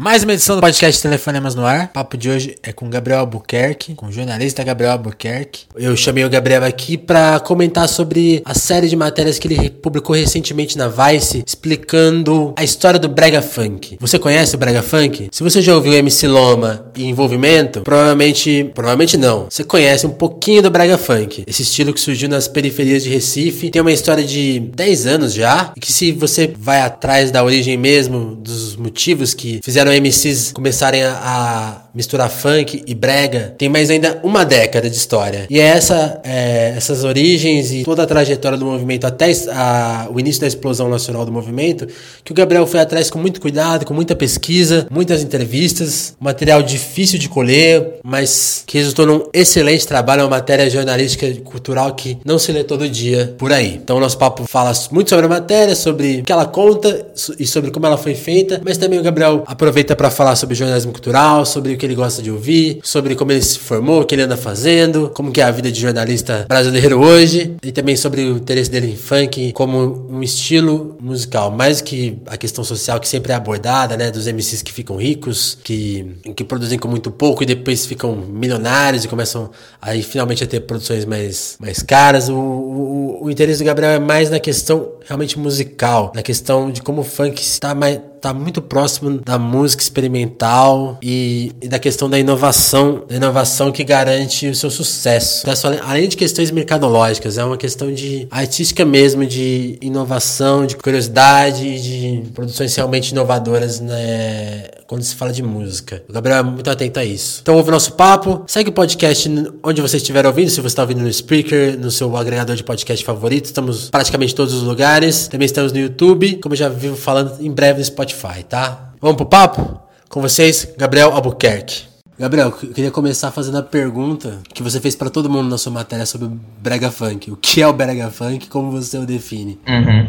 Mais uma edição do podcast Telefonemas no Ar. O papo de hoje é com Gabriel Albuquerque, com o jornalista Gabriel Albuquerque. Eu chamei o Gabriel aqui para comentar sobre a série de matérias que ele publicou recentemente na Vice, explicando a história do Brega Funk. Você conhece o Brega Funk? Se você já ouviu MC Loma e Envolvimento, provavelmente, provavelmente não. Você conhece um pouquinho do Brega Funk. Esse estilo que surgiu nas periferias de Recife, tem uma história de 10 anos já, e que se você vai atrás da origem mesmo, dos motivos que fizeram fizeram MCs começarem a, a, misturar funk e brega, tem mais ainda uma década de história. E é essa, é, essas origens e toda a trajetória do movimento até a, o início da explosão nacional do movimento, que o Gabriel foi atrás com muito cuidado, com muita pesquisa, muitas entrevistas, material difícil de colher, mas que resultou num excelente trabalho, uma matéria jornalística e cultural que não se lê todo dia por aí. Então o nosso papo fala muito sobre a matéria, sobre o que ela conta e sobre como ela foi feita, mas também o Gabriel aproveita aproveita para falar sobre jornalismo cultural, sobre o que ele gosta de ouvir, sobre como ele se formou, o que ele anda fazendo, como que é a vida de jornalista brasileiro hoje, e também sobre o interesse dele em funk como um estilo musical, mais que a questão social que sempre é abordada, né, dos MCs que ficam ricos, que, que produzem com muito pouco e depois ficam milionários e começam aí finalmente a ter produções mais, mais caras. O, o, o interesse do Gabriel é mais na questão realmente musical, na questão de como o funk está mais tá muito próximo da música experimental e, e, da questão da inovação, da inovação que garante o seu sucesso. Então, além de questões mercadológicas, é uma questão de artística mesmo, de inovação, de curiosidade, de produções realmente inovadoras, né? Quando se fala de música. O Gabriel é muito atento a isso. Então ouve o nosso papo, segue o podcast onde você estiver ouvindo, se você está ouvindo no Spreaker, no seu agregador de podcast favorito, estamos praticamente em todos os lugares. Também estamos no YouTube, como eu já vivo falando, em breve no Spotify Spotify, tá? Vamos pro papo? Com vocês, Gabriel Albuquerque. Gabriel, eu queria começar fazendo a pergunta que você fez para todo mundo na sua matéria sobre o brega funk. O que é o brega funk? Como você o define? Uhum.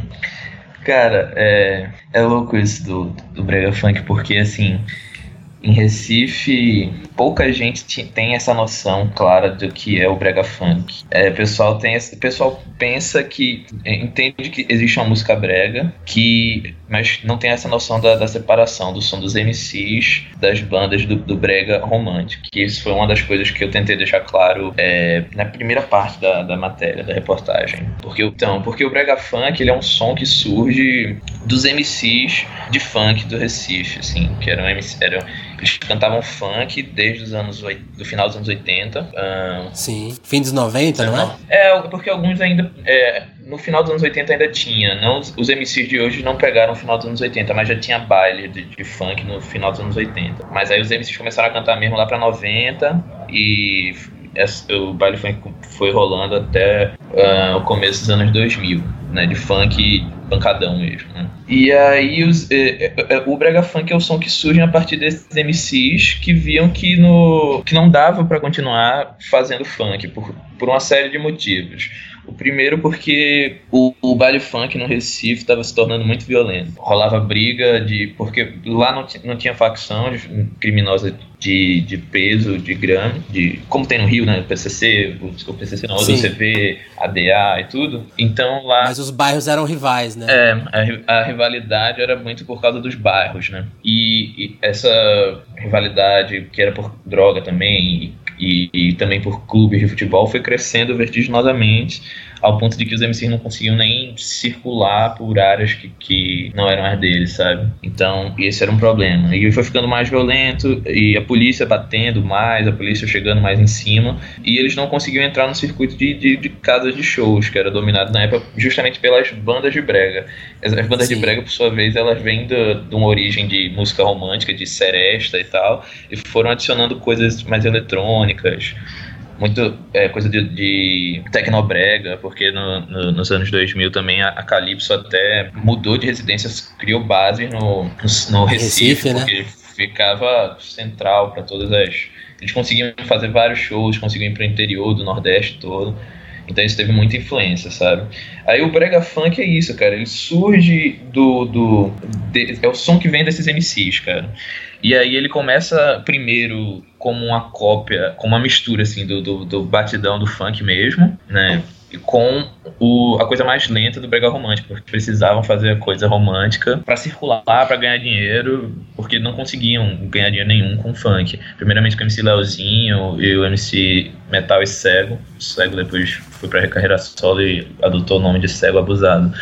Cara, é, é louco isso do, do brega funk porque assim em Recife, pouca gente tem essa noção clara do que é o brega funk. É, o pessoal tem, pessoal pensa que é, entende que existe uma música brega, que mas não tem essa noção da, da separação do som dos MCs das bandas do, do, brega romântico. Que isso foi uma das coisas que eu tentei deixar claro é, na primeira parte da, da matéria, da reportagem. Porque então, porque o brega funk ele é um som que surge dos MCs de funk do Recife, assim, que eram, eram eles cantavam funk desde os anos do final dos anos 80. Um, Sim, fim dos 90, não, não é? É, porque alguns ainda. É, no final dos anos 80 ainda tinha. Não, os MCs de hoje não pegaram o final dos anos 80, mas já tinha baile de, de funk no final dos anos 80. Mas aí os MCs começaram a cantar mesmo lá pra 90 e o baile funk foi rolando até uh, o começo dos anos 2000, né, de funk pancadão mesmo, né? E aí os, eh, eh, o brega funk é o som que surge a partir desses MCs que viam que, no, que não dava para continuar fazendo funk por, por uma série de motivos. O primeiro porque o, o baile funk no Recife estava se tornando muito violento. Rolava briga de. porque lá não, não tinha facção criminosa de, de peso, de grana, de. Como tem no Rio, né? PCC, o, o PCC não, o CV, ADA e tudo. Então lá. Mas os bairros eram rivais, né? É, a, a rivalidade era muito por causa dos bairros, né? E, e essa rivalidade que era por droga também e, e, também por clubes de futebol foi crescendo vertiginosamente ao ponto de que os MCs não conseguiam nem circular por áreas que, que não eram as deles, sabe? Então, esse era um problema. E foi ficando mais violento, e a polícia batendo mais, a polícia chegando mais em cima, e eles não conseguiam entrar no circuito de, de, de casas de shows, que era dominado na época justamente pelas bandas de brega. As, as bandas Sim. de brega, por sua vez, elas vêm de, de uma origem de música romântica, de seresta e tal, e foram adicionando coisas mais eletrônicas, muito é, coisa de, de tecnobrega, porque no, no, nos anos 2000 também a, a Calypso até mudou de residências, criou base no, no, no Recife, Recife, né? porque ficava central para todas as. Eles conseguiam fazer vários shows, conseguiam ir para o interior do Nordeste todo. Então isso teve muita influência, sabe? Aí o brega funk é isso, cara. Ele surge do. do de, é o som que vem desses MCs, cara. E aí ele começa primeiro como uma cópia, como uma mistura assim do, do, do batidão do funk mesmo, né? Com o, a coisa mais lenta do brega romântico, porque precisavam fazer a coisa romântica para circular, para ganhar dinheiro, porque não conseguiam ganhar dinheiro nenhum com funk. Primeiramente com o MC Leozinho e o MC Metal e Cego. O Cego depois foi para carreira solo e adotou o nome de Cego Abusado.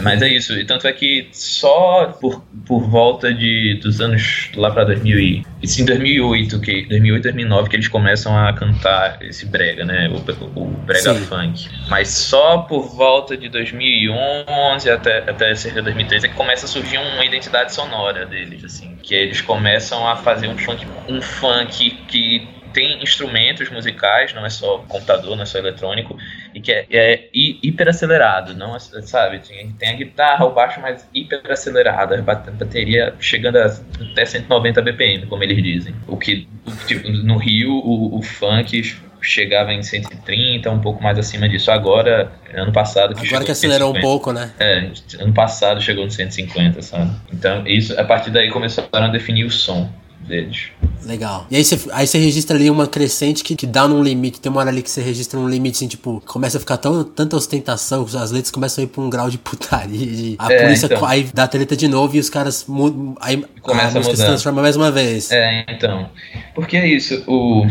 Mas é isso, e tanto é que só por, por volta de, dos anos lá para 2000 e, sim, 2008, que 2008, 2009 que eles começam a cantar esse brega, né, o, o brega sim. funk. Mas só por volta de 2011 até até cerca de 2013 é que começa a surgir uma identidade sonora deles, assim, que eles começam a fazer um funk, um funk que tem instrumentos musicais, não é só computador, não é só eletrônico, e que é, é hiper acelerado, não sabe? Tem a guitarra, o baixo mais hiper acelerado, a bateria chegando a até 190 BPM, como eles dizem. O que tipo, no Rio o, o funk chegava em 130, um pouco mais acima disso. Agora, ano passado que Agora que acelerou um pouco, né? É, ano passado chegou no 150, sabe? Então, isso a partir daí começaram a definir o som deles. Legal. E aí você, aí você registra ali uma crescente que, que dá num limite. Tem uma hora ali que você registra um limite, assim, tipo, começa a ficar tão, tanta ostentação, as letras começam a ir pra um grau de putaria. De, a é, polícia então. aí dá treta de novo e os caras mudam. Aí Começa a, a música se transforma mais uma vez. É, então. Porque é isso, o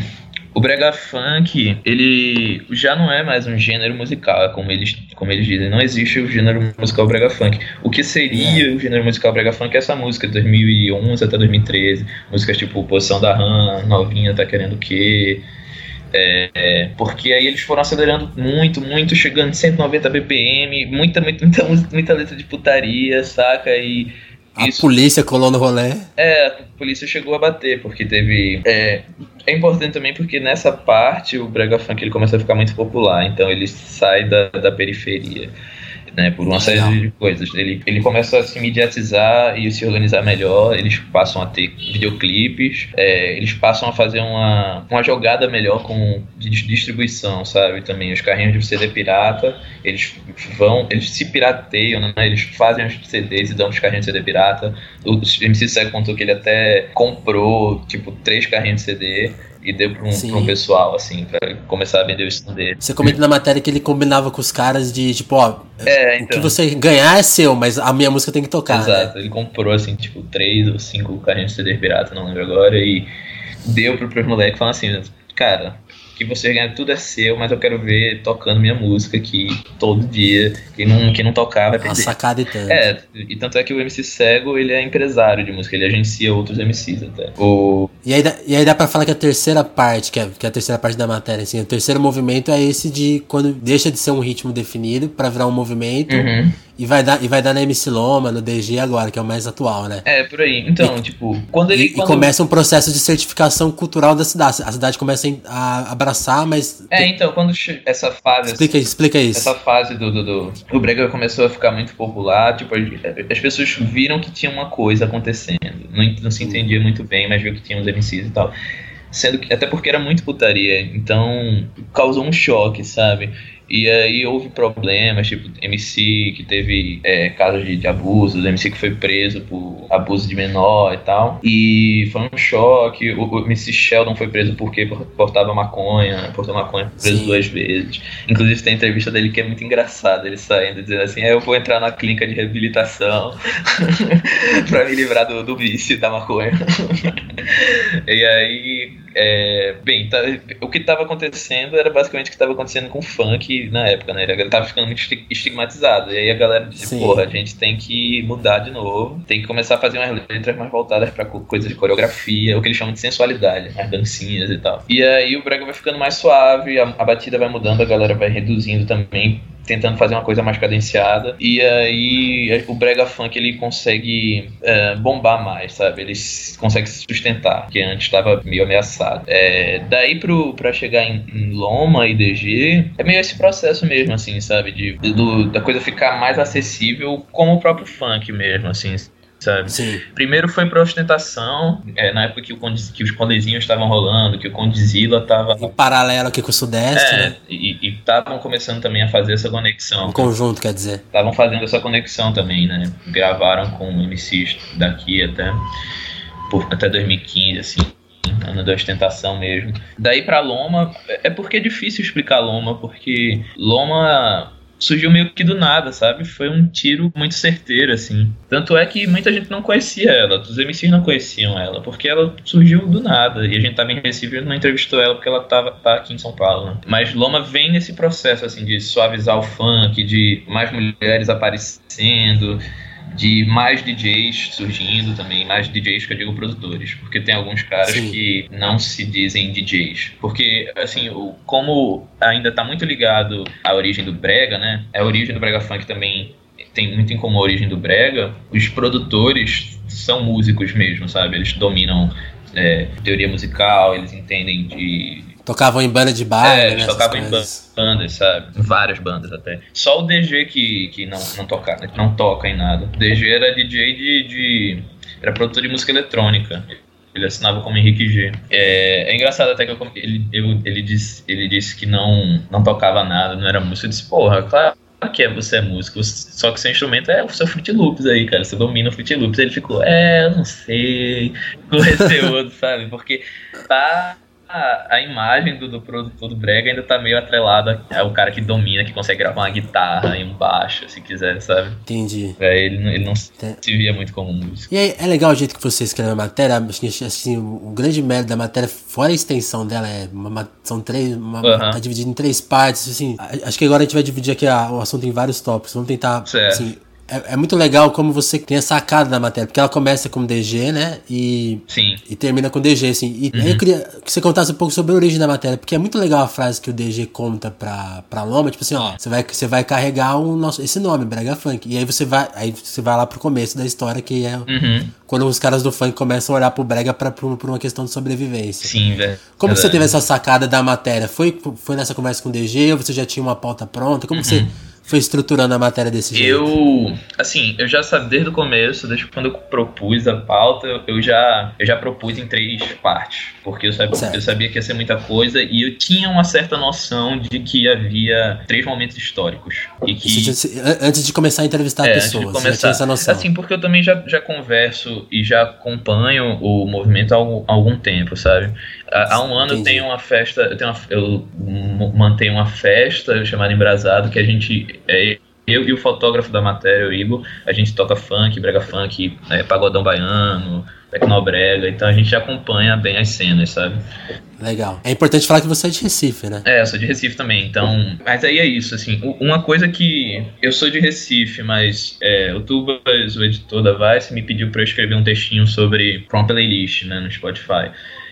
o brega funk, ele já não é mais um gênero musical, como eles, como eles dizem. Não existe o gênero musical brega funk. O que seria é. o gênero musical brega funk é essa música de 2011 até 2013. Músicas tipo Posição da Ram, Novinha Tá Querendo O Quê... É, é, porque aí eles foram acelerando muito, muito, chegando em 190 BPM, muita, muita, muita, muita letra de putaria, saca? E a Isso. polícia colou no rolê. É, a polícia chegou a bater, porque teve. É, é importante também porque nessa parte o Brega Funk ele começa a ficar muito popular, então ele sai da, da periferia né, por uma série de coisas. Ele, ele começa a se mediatizar e se organizar melhor, eles passam a ter videoclipes, é, eles passam a fazer uma, uma jogada melhor com de distribuição, sabe? Também os carrinhos de CD pirata, eles vão, eles se pirateiam, né? Eles fazem os CDs e dão os carrinhos de CD pirata. O MC Seg contou que ele até comprou, tipo, três carrinhos de CD e deu pra um, pra um pessoal, assim, pra começar a vender o stand dele. Você comenta na matéria que ele combinava com os caras de, tipo, ó, é, então. o que então. você ganhar é seu, mas a minha música tem que tocar. Né? Exato, né? ele comprou, assim, tipo, três ou cinco carrinhos de CD pirata, não lembro agora, e deu pro, pros moleques falando assim, cara, que você ganha tudo é seu, mas eu quero ver tocando minha música aqui todo dia. Quem não, quem não tocar vai perder. Uma sacada e tanto. É, e tanto é que o MC Cego, ele é empresário de música, ele agencia outros MCs até. O... E, aí dá, e aí dá pra falar que a terceira parte, que é, que é a terceira parte da matéria, assim, o terceiro movimento é esse de quando deixa de ser um ritmo definido para virar um movimento. Uhum. E vai dar, e vai dar na MC Loma, no DG agora, que é o mais atual, né? É, por aí. Então, e, tipo, quando ele. E, quando... e, começa um processo de certificação cultural da cidade. A cidade começa a abraçar, mas. É, então, quando essa fase. Explica, explica isso. Essa fase do, do, do. O Brega começou a ficar muito popular, tipo, as pessoas viram que tinha uma coisa acontecendo. Não, não se entendia muito bem, mas viu que tinha uns MCs e tal sendo que até porque era muito putaria, então causou um choque, sabe? E aí houve problemas, tipo, MC que teve é, casos de, de abuso, MC que foi preso por abuso de menor e tal. E foi um choque. O, o MC Sheldon foi preso porque portava maconha, portou maconha preso Sim. duas vezes. Inclusive tem entrevista dele que é muito engraçada, ele saindo dizendo assim, é, eu vou entrar na clínica de reabilitação pra me livrar do, do vício da maconha. e aí, é, bem, tá, o que estava acontecendo era basicamente o que estava acontecendo com o funk na época, né? Ele tava ficando muito estigmatizado. E aí a galera disse, Sim. porra, a gente tem que mudar de novo, tem que começar a fazer umas letras mais voltadas para coisas de coreografia, o que eles chamam de sensualidade, as dancinhas e tal. E aí o brega vai ficando mais suave, a, a batida vai mudando, a galera vai reduzindo também tentando fazer uma coisa mais cadenciada. E aí o brega funk ele consegue é, bombar mais, sabe? Ele consegue se sustentar, que antes estava meio ameaçado. É, daí pro, pra chegar em, em, Loma e DG, é meio esse processo mesmo, assim, sabe? De, do, da coisa ficar mais acessível como o próprio funk mesmo, assim sabe? Sim. Primeiro foi pra ostentação, é, na época que, o que os condezinhos estavam rolando, que o Condizila estava... Em paralelo aqui com o Sudeste, é, né? E estavam começando também a fazer essa conexão. Em conjunto, quer dizer. Estavam fazendo essa conexão também, né? Gravaram com MCs daqui até, por, até 2015, assim. ano da ostentação mesmo. Daí pra Loma, é porque é difícil explicar Loma, porque Loma surgiu meio que do nada, sabe? Foi um tiro muito certeiro, assim. Tanto é que muita gente não conhecia ela, os MCs não conheciam ela, porque ela surgiu do nada. E a gente tava em Recife e não entrevistou ela porque ela tava tá aqui em São Paulo, né? Mas Loma vem nesse processo, assim, de suavizar o funk, de mais mulheres aparecendo, de mais DJs surgindo também, mais DJs que eu digo produtores, porque tem alguns caras Sim. que não se dizem DJs, porque assim, o, como ainda está muito ligado à origem do brega, né? A origem do brega funk também tem muito em comum a origem do brega. Os produtores são músicos mesmo, sabe? Eles dominam é, teoria musical, eles entendem de Tocavam em banda de baile, é, né? tocavam em bandas, sabe? Várias bandas até. Só o DG que, que não, não, toca, não toca em nada. O DG era DJ de, de. Era produtor de música eletrônica. Ele assinava como Henrique G. É, é engraçado até que eu, ele, eu, ele, disse, ele disse que não, não tocava nada, não era música. Eu disse, porra, claro que é, você é músico, só que seu instrumento é o seu Fruit Loops aí, cara. Você domina o Fruit Loops. Ele ficou, é, eu não sei. Ficou receoso, sabe? Porque tá a, imagem do, do produtor do Brega ainda tá meio atrelada ao cara que domina, que consegue gravar uma guitarra e um baixo, se quiser, sabe? Entendi. É, ele, ele não se via muito como músico. E aí, é legal o jeito que você escreve a matéria, assim, o, o grande mérito da matéria, fora a extensão dela, é uma, são três, uma, uhum. tá dividido em três partes, assim, acho que agora a gente vai dividir aqui a, o assunto em vários tópicos, vamos tentar, certo. assim, é, é, muito legal como você tem a sacada da matéria, porque ela começa com DG, né? E, Sim. e termina com DG, assim. E uhum. eu queria que você contasse um pouco sobre a origem da matéria, porque é muito legal a frase que o DG conta pra, pra Loma, tipo assim, ó, você vai, você vai carregar o nosso, esse nome, Brega Funk. E aí você vai, aí você vai lá pro começo da história, que é uhum. quando os caras do funk começam a olhar pro Brega pra, por, por uma questão de sobrevivência. Sim, velho. Como você teve essa sacada da matéria? Foi, foi nessa conversa com o DG ou você já tinha uma pauta pronta? Como uhum. você foi estruturando a matéria desse jeito? Eu, assim, eu já sabia desde o começo, desde quando eu propus a pauta, eu já, eu já propus em três partes, porque eu sabia, eu sabia que ia ser muita coisa e eu tinha uma certa noção de que havia três momentos históricos. E que, antes de começar a entrevistar é, pessoas, antes de começar, essa noção. Assim, porque eu também já, já converso e já acompanho o movimento há algum, há algum tempo, sabe? Há um ano Entendi. eu tenho uma festa, eu, tenho uma, eu mantenho uma festa chamada Embrasado, que a gente. É, eu e o fotógrafo da matéria, o Igor, a gente toca funk, brega funk, é, pagodão baiano, tecnobrega, então a gente acompanha bem as cenas, sabe? Legal. É importante falar que você é de Recife, né? É, eu sou de Recife também, então. Mas aí é isso, assim. Uma coisa que. Eu sou de Recife, mas é, o Tubas, o editor da Vice, me pediu para eu escrever um textinho sobre uma playlist, né, no Spotify.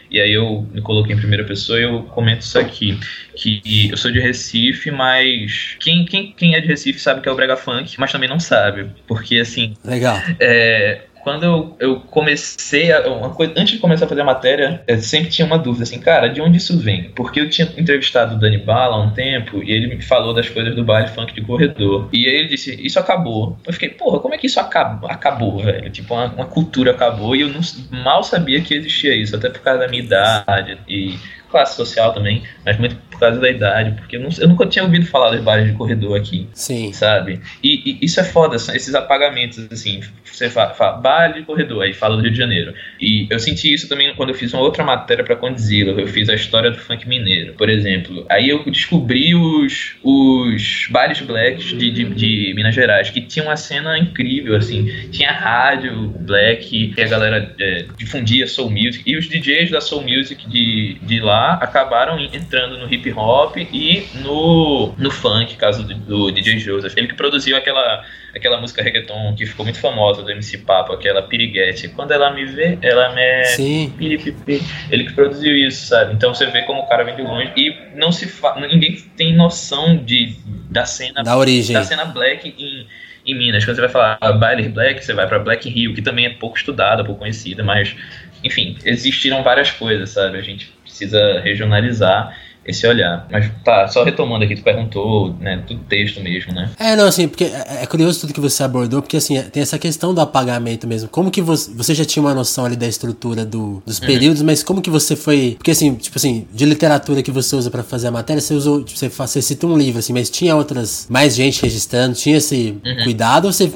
E aí eu me coloquei em primeira pessoa e eu comento isso aqui. Que eu sou de Recife, mas quem, quem, quem é de Recife sabe que é o Brega Funk, mas também não sabe. Porque assim. Legal. É, quando eu, eu comecei a, uma coisa, antes de começar a fazer a matéria, eu sempre tinha uma dúvida assim, cara, de onde isso vem? Porque eu tinha entrevistado o Dani Bala há um tempo e ele me falou das coisas do baile funk de corredor. E aí ele disse, isso acabou. Eu fiquei, porra, como é que isso acabou, acabou velho? Tipo, uma, uma cultura acabou e eu não, mal sabia que existia isso, até por causa da minha idade e classe social também, mas muito causa da idade, porque eu, não, eu nunca tinha ouvido falar dos bares de corredor aqui. Sim. Sabe? E, e isso é foda, esses apagamentos, assim. Você fala, fala de corredor, aí fala do Rio de Janeiro. E eu senti isso também quando eu fiz uma outra matéria para Condzilla, eu fiz a história do funk mineiro, por exemplo. Aí eu descobri os, os bares blacks de, de, de Minas Gerais, que tinham uma cena incrível, assim. Tinha rádio black, que a galera é, difundia soul music, e os DJs da soul music de, de lá acabaram entrando no hip hop e no, no funk, caso do, do DJ Joseph. Ele que produziu aquela, aquela música reggaeton que ficou muito famosa do MC Papo, aquela Piriguete. Quando ela me vê, ela me. Sim. Piripipi. Ele que produziu isso, sabe? Então você vê como o cara vem de longe e não se fa... ninguém tem noção de, da cena. Da origem. Da cena black em em Minas. Quando você vai falar Baile Black, você vai para Black Hill, que também é pouco estudada, pouco conhecida, mas enfim, existiram várias coisas, sabe? A gente precisa regionalizar esse olhar. Mas tá, só retomando aqui, tu perguntou, né, tudo texto mesmo, né? É, não, assim, porque é, é curioso tudo que você abordou, porque assim, tem essa questão do apagamento mesmo. Como que você, você já tinha uma noção ali da estrutura do, dos uhum. períodos, uhum. mas como que você foi, porque assim, tipo assim, de literatura que você usa para fazer a matéria, você usou, tipo, você, você cita um livro, assim, mas tinha outras, mais gente registrando, tinha esse uhum. cuidado ou você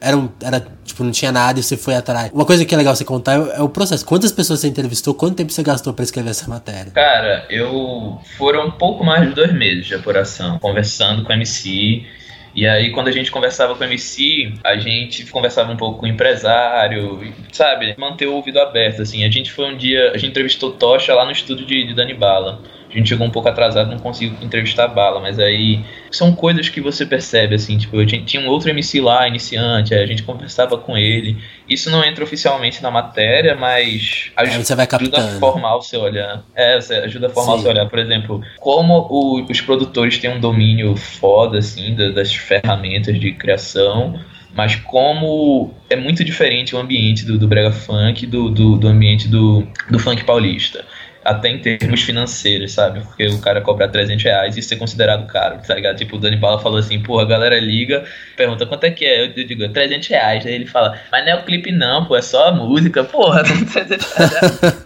era, um, era Tipo, não tinha nada e você foi atrás. Uma coisa que é legal você contar é, é o processo. Quantas pessoas você entrevistou? Quanto tempo você gastou para escrever essa matéria? Cara, eu. Foram um pouco mais de dois meses de apuração, conversando com o MC. E aí, quando a gente conversava com o MC, a gente conversava um pouco com o empresário, sabe? Manter o ouvido aberto, assim. A gente foi um dia, a gente entrevistou Tocha lá no estúdio de, de Dani Bala. A gente chegou um pouco atrasado, não conseguiu entrevistar a Bala, mas aí são coisas que você percebe, assim, tipo, eu tinha um outro MC lá, iniciante, a gente conversava com ele. Isso não entra oficialmente na matéria, mas ajuda, você vai ajuda a formar o seu olhar. É, você ajuda a formar Sim. o seu olhar. Por exemplo, como o, os produtores têm um domínio foda, assim, das ferramentas de criação, mas como é muito diferente o ambiente do, do brega funk do, do, do ambiente do, do funk paulista até em termos financeiros, sabe? Porque o cara cobrar 300 reais e ser considerado caro, tá ligado? Tipo, o Dani Bala falou assim, porra, a galera liga, pergunta quanto é que é, eu digo, 300 reais, aí ele fala, mas não é o clipe não, pô, é só a música, porra, 300 reais.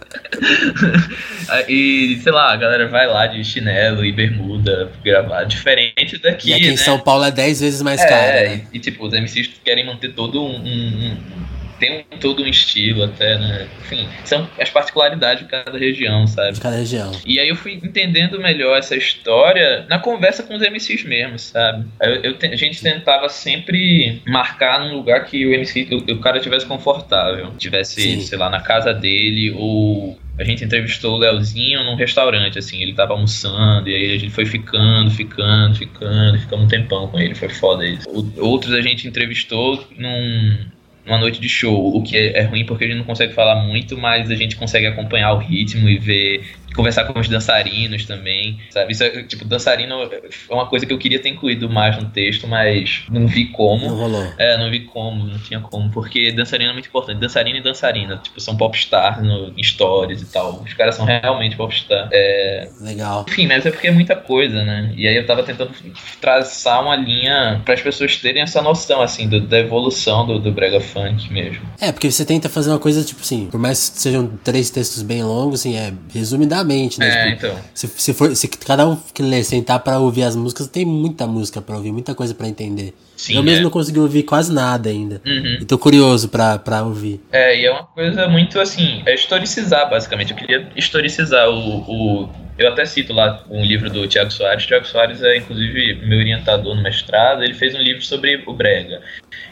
e, sei lá, a galera vai lá de chinelo e bermuda gravar, diferente daqui, E aqui né? em São Paulo é 10 vezes mais é, caro, né? e, e, tipo, os MCs querem manter todo um, um, um tem um, todo um estilo até, né? Enfim, são as particularidades de cada região, sabe? De cada região. E aí eu fui entendendo melhor essa história na conversa com os MCs mesmo, sabe? Eu, eu a gente tentava sempre marcar num lugar que o MC, o, o cara tivesse confortável, tivesse, Sim. sei lá, na casa dele ou a gente entrevistou o Leozinho num restaurante, assim, ele tava almoçando, e aí a gente foi ficando, ficando, ficando, ficamos um tempão com ele, foi foda isso. O, outros a gente entrevistou num, uma noite de show, o que é, ruim porque a gente não consegue falar muito, mas a gente consegue acompanhar o ritmo e ver conversar com os dançarinos também, sabe? Isso é, tipo, dançarino é uma coisa que eu queria ter incluído mais no texto, mas não vi como. Não rolou. É, não vi como, não tinha como, porque dançarino é muito importante. Dançarino e dançarina, tipo, são popstars no, em stories e tal. Os caras são realmente popstar. É... Legal. Enfim, mas é porque é muita coisa, né? E aí eu tava tentando traçar uma linha para as pessoas terem essa noção, assim, do, da evolução do, do brega funk mesmo. É, porque você tenta fazer uma coisa, tipo assim, por mais que sejam três textos bem longos, assim, é né? É, tipo, então. Se, se, for, se cada um sentar pra ouvir as músicas, tem muita música pra ouvir, muita coisa pra entender. Sim, eu mesmo é. não consegui ouvir quase nada ainda. Uhum. E tô curioso pra, pra ouvir. É, e é uma coisa muito assim, é historicizar, basicamente. Eu queria historicizar o, o eu até cito lá um livro do Tiago Soares. Tiago Soares é, inclusive, meu orientador no mestrado. Ele fez um livro sobre o Brega.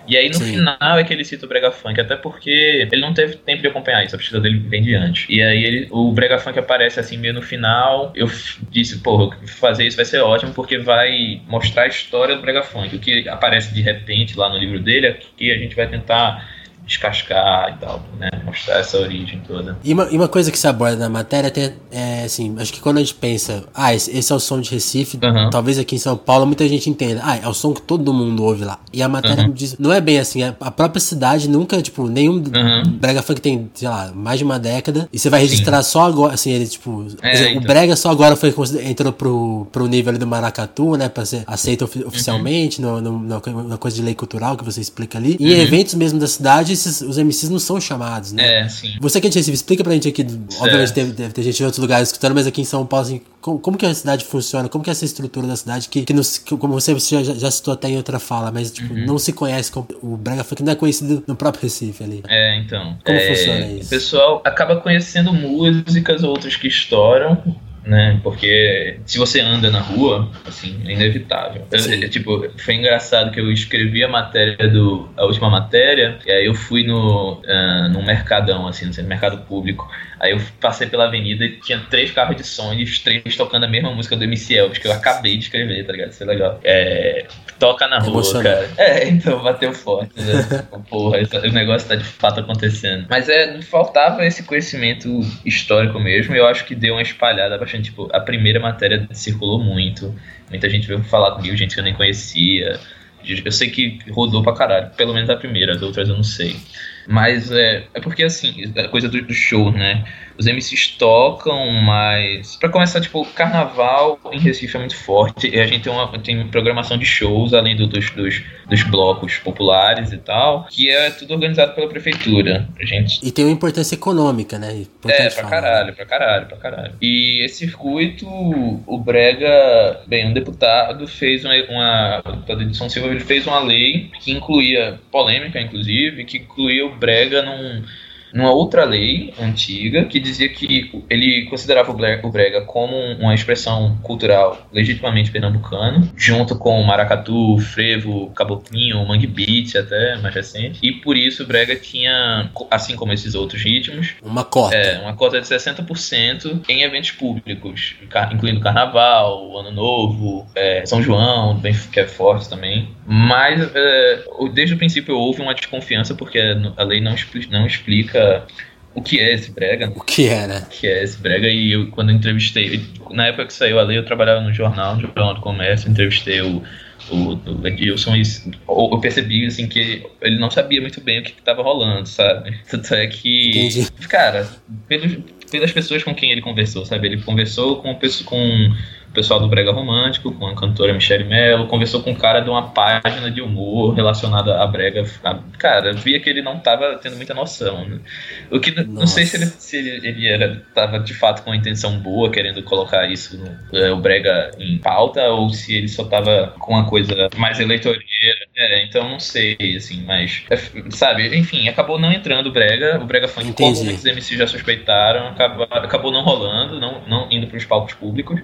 E aí, no Sim. final, é que ele cita o Brega Funk, até porque ele não teve tempo de acompanhar isso, a pesquisa dele vem de antes. E aí, ele, o Brega Funk aparece assim, meio no final. Eu disse, pô, fazer isso vai ser ótimo, porque vai mostrar a história do Brega Funk. O que aparece de repente lá no livro dele, aqui a gente vai tentar descascar e tal, né? Mostrar essa origem toda. E uma, e uma coisa que se aborda na matéria é, é assim, acho que quando a gente pensa, ah, esse, esse é o som de Recife, uhum. talvez aqui em São Paulo muita gente entenda, ah, é o som que todo mundo ouve lá. E a matéria uhum. diz, não é bem assim, a própria cidade nunca, tipo, nenhum uhum. brega funk tem, sei lá, mais de uma década, e você vai registrar Sim. só agora, assim, ele, tipo, é, exemplo, então. o brega só agora foi, entrou pro, pro nível do maracatu, né, pra ser aceito of, oficialmente, no, no, na, coisa de lei cultural que você explica ali. E em uhum. eventos mesmo da cidade, esses, os MCs não são chamados, né? É, sim. Você que é de Recife, explica pra gente aqui, certo. obviamente deve, deve, ter gente em outros lugares escutando, mas aqui em São Paulo, assim, como, como que a cidade funciona? Como que é essa estrutura da cidade que, que, nos, que como você já, já, citou até em outra fala, mas tipo, uhum. não se conhece, o Brega Funk não é conhecido no próprio Recife ali. É, então. Como é, funciona isso? O pessoal acaba conhecendo músicas, outras que estouram, né? Porque se você anda na rua, assim, é inevitável. Eu, tipo, foi engraçado que eu escrevi a matéria do. a última matéria, e aí eu fui no, uh, no mercadão, assim, no mercado público. Aí eu passei pela avenida e tinha três carros de som e os três tocando a mesma música do MC Elvis, que eu acabei de escrever, tá ligado? Isso é legal. É, toca na rua, cara. É, então bateu forte, né? Porra, o negócio tá de fato acontecendo. Mas é, faltava esse conhecimento histórico mesmo, e eu acho que deu uma espalhada bastante. Tipo, a primeira matéria circulou muito. Muita gente veio falar comigo, gente que eu nem conhecia. Eu sei que rodou pra caralho, pelo menos a primeira, as outras eu não sei. Mas é, é porque assim, a coisa do, do show, né? Os MCs tocam, mas. Pra começar, tipo, carnaval em Recife é muito forte. E a gente tem uma tem programação de shows, além do, dos, dos, dos blocos populares e tal, que é tudo organizado pela prefeitura. A gente... E tem uma importância econômica, né? Importante é, pra falar, caralho, né? pra caralho, pra caralho. E esse circuito, o Brega, bem, um deputado fez uma. uma o deputado de São Silva ele fez uma lei que incluía, polêmica inclusive, que incluía o Brega num numa outra lei antiga que dizia que ele considerava o brega como uma expressão cultural legitimamente pernambucana, junto com maracatu, frevo, caboclinho, mangue beat até mais recente, e por isso o brega tinha, assim como esses outros ritmos, uma cota. É, uma cota de 60% em eventos públicos, incluindo Carnaval, Ano Novo, é, São João, bem, que é forte também. Mas é, desde o princípio houve uma desconfiança porque a lei não, não explica explica o que é esse brega. O que é, né? O que é esse brega. E eu, quando eu entrevistei, na época que saiu a lei, eu trabalhava no jornal, no Jornal do Comércio, entrevistei o, o, o Edilson e eu percebi assim que ele não sabia muito bem o que estava rolando, sabe? Tanto é que, Entendi. cara, pelos, pelas pessoas com quem ele conversou, sabe? Ele conversou com, com o pessoal do Brega Romântico, com a cantora Michelle Mello, conversou com um cara de uma página de humor relacionada a Brega. Cara, via que ele não estava tendo muita noção. Né? O que Nossa. não sei se ele, se ele, ele era, tava de fato com uma intenção boa, querendo colocar isso no, é, o Brega em pauta, ou se ele só estava com uma coisa mais eleitoreira. É, então não sei, assim, mas. É, sabe, enfim, acabou não entrando o Brega. O Brega Funk, como muitos MCs já suspeitaram, acabou, acabou não rolando, não, não indo para os palcos públicos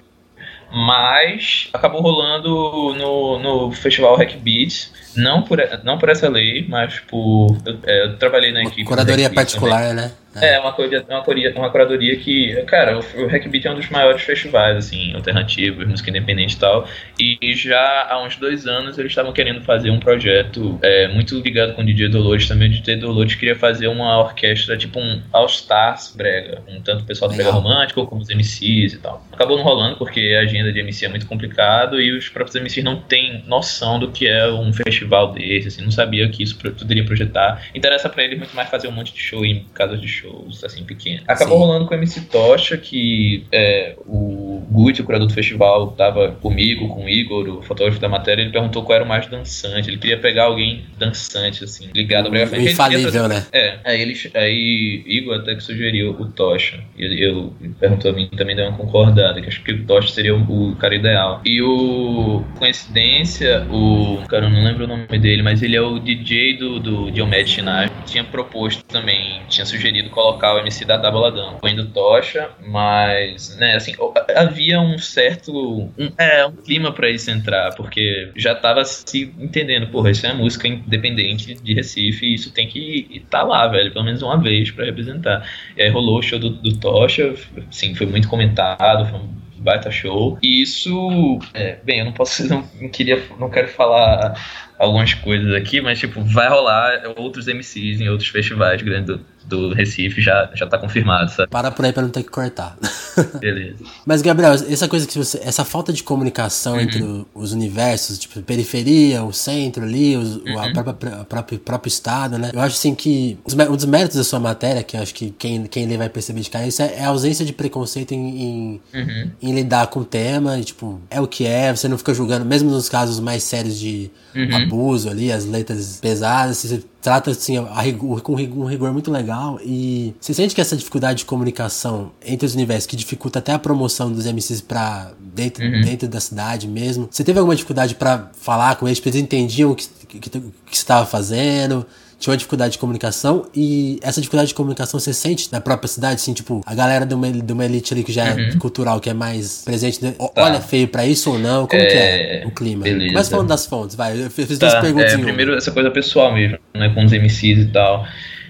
mas acabou rolando no, no festival Hack Beats, não por, não por essa lei, mas por. Eu, é, eu trabalhei na equipe. Curadoria particular, também. né? É, uma, uma, uma curadoria que, cara, o, o Hackbeat é um dos maiores festivais, assim, alternativos, música independente e tal. E já há uns dois anos eles estavam querendo fazer um projeto é, muito ligado com o DJ Dolores também. O DJ Dolores queria fazer uma orquestra, tipo um All Stars brega, um tanto o pessoal do brega romântico como os MCs e tal. Acabou não rolando porque a agenda de MC é muito complicado e os próprios MCs não têm noção do que é um festival desse, assim, não sabia que isso poderia projetar. Interessa para eles muito mais fazer um monte de show em casas de show shows assim pequenos. Acabou Sim. rolando com o MC Tocha, que é, o Gucci, o curador do festival, tava comigo, com o Igor, o fotógrafo da matéria, ele perguntou qual era o mais dançante. Ele queria pegar alguém dançante, assim, ligado Brega Funk. Infalível, né? É, aí, ele, aí Igor até que sugeriu o Tocha. E ele, eu, perguntou a mim também deu uma concordada, que acho que o Tocha seria o, o, cara ideal. E o coincidência, o cara, eu não lembro o nome dele, mas ele é o DJ do, do Diomed Chinage. Tinha proposto também, tinha sugerido colocar o MC da Tabuladão, indo tocha, mas, né, assim, havia um certo. Um, é, um clima para isso entrar, porque já tava se entendendo, porra, isso é música independente de Recife, isso tem que estar tá lá, velho, pelo menos uma vez para representar. E aí rolou o show do, do Tocha, assim, foi muito comentado, foi um baita show. E isso, é, bem, eu não posso, não, não queria, não quero falar algumas coisas aqui, mas tipo, vai rolar outros MCs em outros festivais grandes do, do Recife, já, já tá confirmado, sabe? Para por aí pra não ter que cortar. Beleza. mas, Gabriel, essa coisa que você. Essa falta de comunicação uhum. entre os universos, tipo, periferia, o centro ali, os, uhum. a própria, a própria, próprio estado, né? Eu acho assim que um dos méritos da sua matéria, que eu acho que quem, quem lê vai perceber de cara, isso é, é a ausência de preconceito em, em, uhum. em, lidar com o tema, e, tipo, é o que é, você não fica julgando, mesmo nos casos mais sérios de uhum. Abuso ali, as letras pesadas, você trata assim a rigor, com um rigor muito legal e você sente que essa dificuldade de comunicação entre os universos que dificulta até a promoção dos MCs para dentro, uhum. dentro da cidade mesmo. Você teve alguma dificuldade para falar com eles, porque eles entendiam o que, que, que, que você estava fazendo? Tinha uma dificuldade de comunicação e essa dificuldade de comunicação você sente na própria cidade, assim, tipo, a galera de uma, de uma elite ali que já é uhum. é cultural, que é mais presente, né? tá. olha feio pra isso ou não, como é, que é o clima? Beleza. Mas falando das fontes, vai, eu fiz tá. duas perguntas. É, primeiro essa coisa pessoal mesmo, né, com os MCs e tal.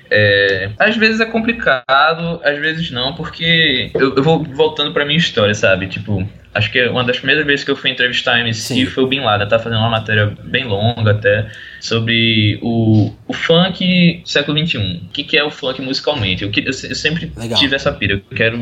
É, às vezes é complicado, às vezes não, porque eu, eu vou voltando pra minha história, sabe? Tipo, acho que uma das primeiras vezes que eu fui entrevistar a MC Sim. foi o Bin Laden, tá fazendo uma matéria bem longa até sobre o, o funk século XXI. O que, que é o funk musicalmente? Eu, eu, eu sempre Legal. tive essa pira, eu quero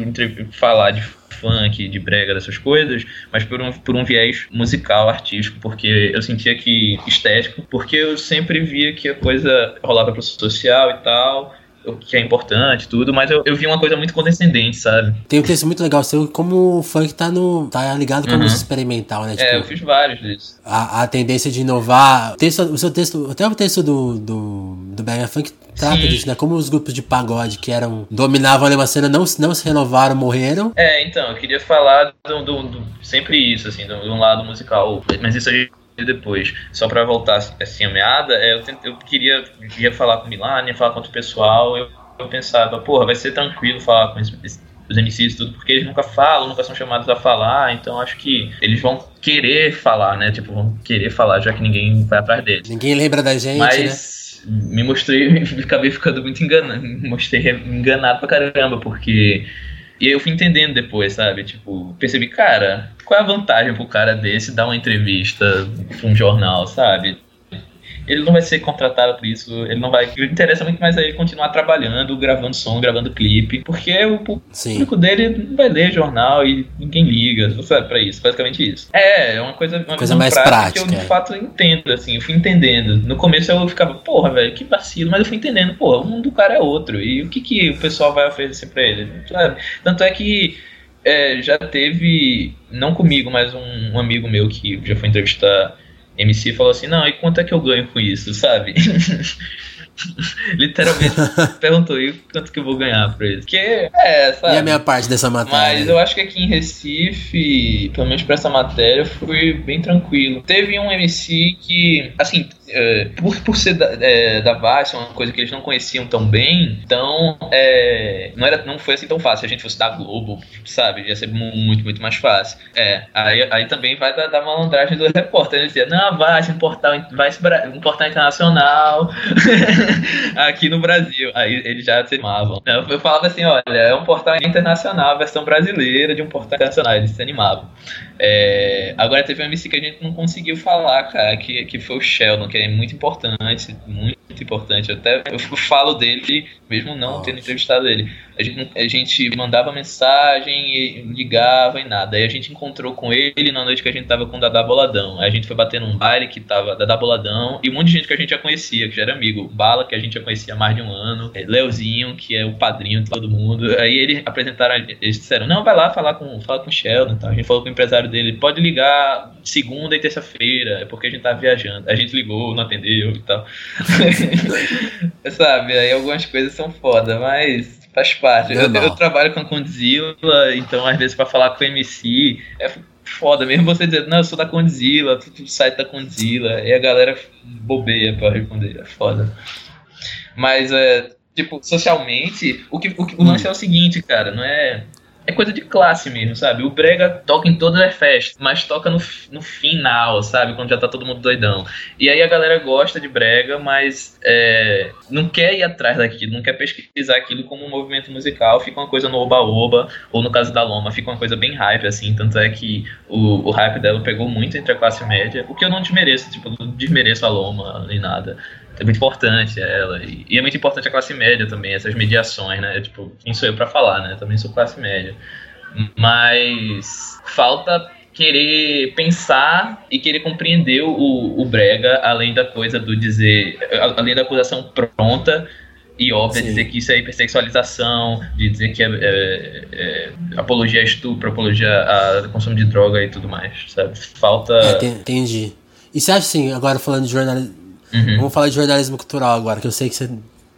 falar de funk, de brega, dessas coisas, mas por um, por um viés musical, artístico, porque eu sentia que estético, porque eu sempre via que a coisa rolava pro social e tal, o que é importante, tudo, mas eu, eu vi uma coisa muito condescendente, sabe? Tem um texto muito legal seu, como o funk tá no. tá ligado com a uhum. música experimental, né? Tipo, é, eu fiz vários desses. A, a tendência de inovar. O, texto, o seu texto, até o texto do, do, do Brega Funk trata Sim. disso, né? Como os grupos de pagode que eram. dominavam a cena não, não se renovaram, morreram. É, então, eu queria falar do, do, do sempre isso, assim, de um lado musical. Mas isso aí depois, só para voltar assim a meada, é, eu, eu queria ia falar com o Milan, ia falar com outro pessoal, eu, eu pensava, porra, vai ser tranquilo falar com os, os MCs e tudo, porque eles nunca falam, nunca são chamados a falar, então acho que eles vão querer falar, né? Tipo, vão querer falar, já que ninguém vai atrás deles. Ninguém lembra da gente, Mas, né? me mostrei, acabei ficando muito enganado, me mostrei enganado pra caramba, porque e eu fui entendendo depois, sabe? Tipo, percebi, cara, qual é a vantagem pro cara desse dar uma entrevista pra um jornal, sabe? ele não vai ser contratado por isso, ele não vai. O interessa muito mais a ele continuar trabalhando, gravando som, gravando clipe, porque o público Sim. dele não vai ler jornal e ninguém liga, sabe, pra isso, basicamente isso. É, é uma coisa, uma coisa mais prática. que eu de é. fato entendo, assim, eu fui entendendo. No começo eu ficava, porra, velho, que vacilo, mas eu fui entendendo, porra, o mundo do cara é outro, e o que, que o pessoal vai oferecer pra ele, sabe? Tanto é que. É, já teve, não comigo, mas um, um amigo meu que já foi entrevistar MC falou assim, não, e quanto é que eu ganho com isso, sabe? Literalmente perguntou e quanto que eu vou ganhar pra isso. Que é, sabe? E a minha parte dessa matéria? Mas eu acho que aqui em Recife, pelo menos pra essa matéria, foi bem tranquilo. Teve um MC que, assim, é, por, por ser da, é, da Vice, uma coisa que eles não conheciam tão bem, então é, não, era, não foi assim tão fácil. Se a gente fosse da Globo, sabe? Ia ser muito, muito mais fácil. É, aí, aí também vai da, da malandragem do repórter. Ele dizia, não, Vice, um portal, um portal internacional aqui no Brasil. Aí eles já se animavam. Eu, eu falava assim, olha, é um portal internacional, versão brasileira de um portal internacional. Eles se animavam. É, agora teve um MC que a gente não conseguiu falar, cara, que, que foi o Sheldon, que é muito importante, muito importante. Até eu falo dele, mesmo não tendo entrevistado ele. A gente, a gente mandava mensagem, e ligava e nada. Aí a gente encontrou com ele na noite que a gente tava com o Dada Boladão. Aí a gente foi bater num baile que tava Dada Boladão e um monte de gente que a gente já conhecia, que já era amigo. Bala, que a gente já conhecia há mais de um ano. É, Leozinho, que é o padrinho de todo mundo. Aí eles apresentaram, eles disseram: Não, vai lá falar com, fala com o Sheldon. Então. A gente falou com o empresário dele: pode ligar segunda e terça-feira, é porque a gente tá viajando. A gente ligou, não atendeu e tal. Sabe, aí algumas coisas são foda, mas faz parte. Eu, eu, trabalho com a Condzilla, então às vezes para falar com o MC é foda mesmo você dizer, não, eu sou da Condzilla, tu, site da Condzilla, e a galera bobeia pra responder, é foda. Mas é, tipo, socialmente, o que o, que, o lance é o seguinte, cara, não é é coisa de classe mesmo, sabe? O Brega toca em todas as festas, mas toca no, no final, sabe? Quando já tá todo mundo doidão. E aí a galera gosta de Brega, mas é, não quer ir atrás daquilo, não quer pesquisar aquilo como um movimento musical, fica uma coisa no oba-oba, ou no caso da Loma, fica uma coisa bem hype, assim. Tanto é que o, o hype dela pegou muito entre a classe média, o que eu não desmereço, tipo, não desmereço a Loma nem nada é muito importante ela. E, e, é muito importante a classe média também, essas mediações, né? Tipo, quem sou eu para falar, né? Também sou classe média. Mas falta querer pensar e querer compreender o, o brega, além da coisa do dizer, além da acusação pronta e óbvia, Sim. dizer que isso é hipersexualização, de dizer que é, é, é apologia a estupro, apologia a consumo de droga e tudo mais, sabe? Falta... É, entendi. E você acha assim, agora falando de jornalismo, Uhum. Vamos falar de jornalismo cultural agora, que eu sei que você.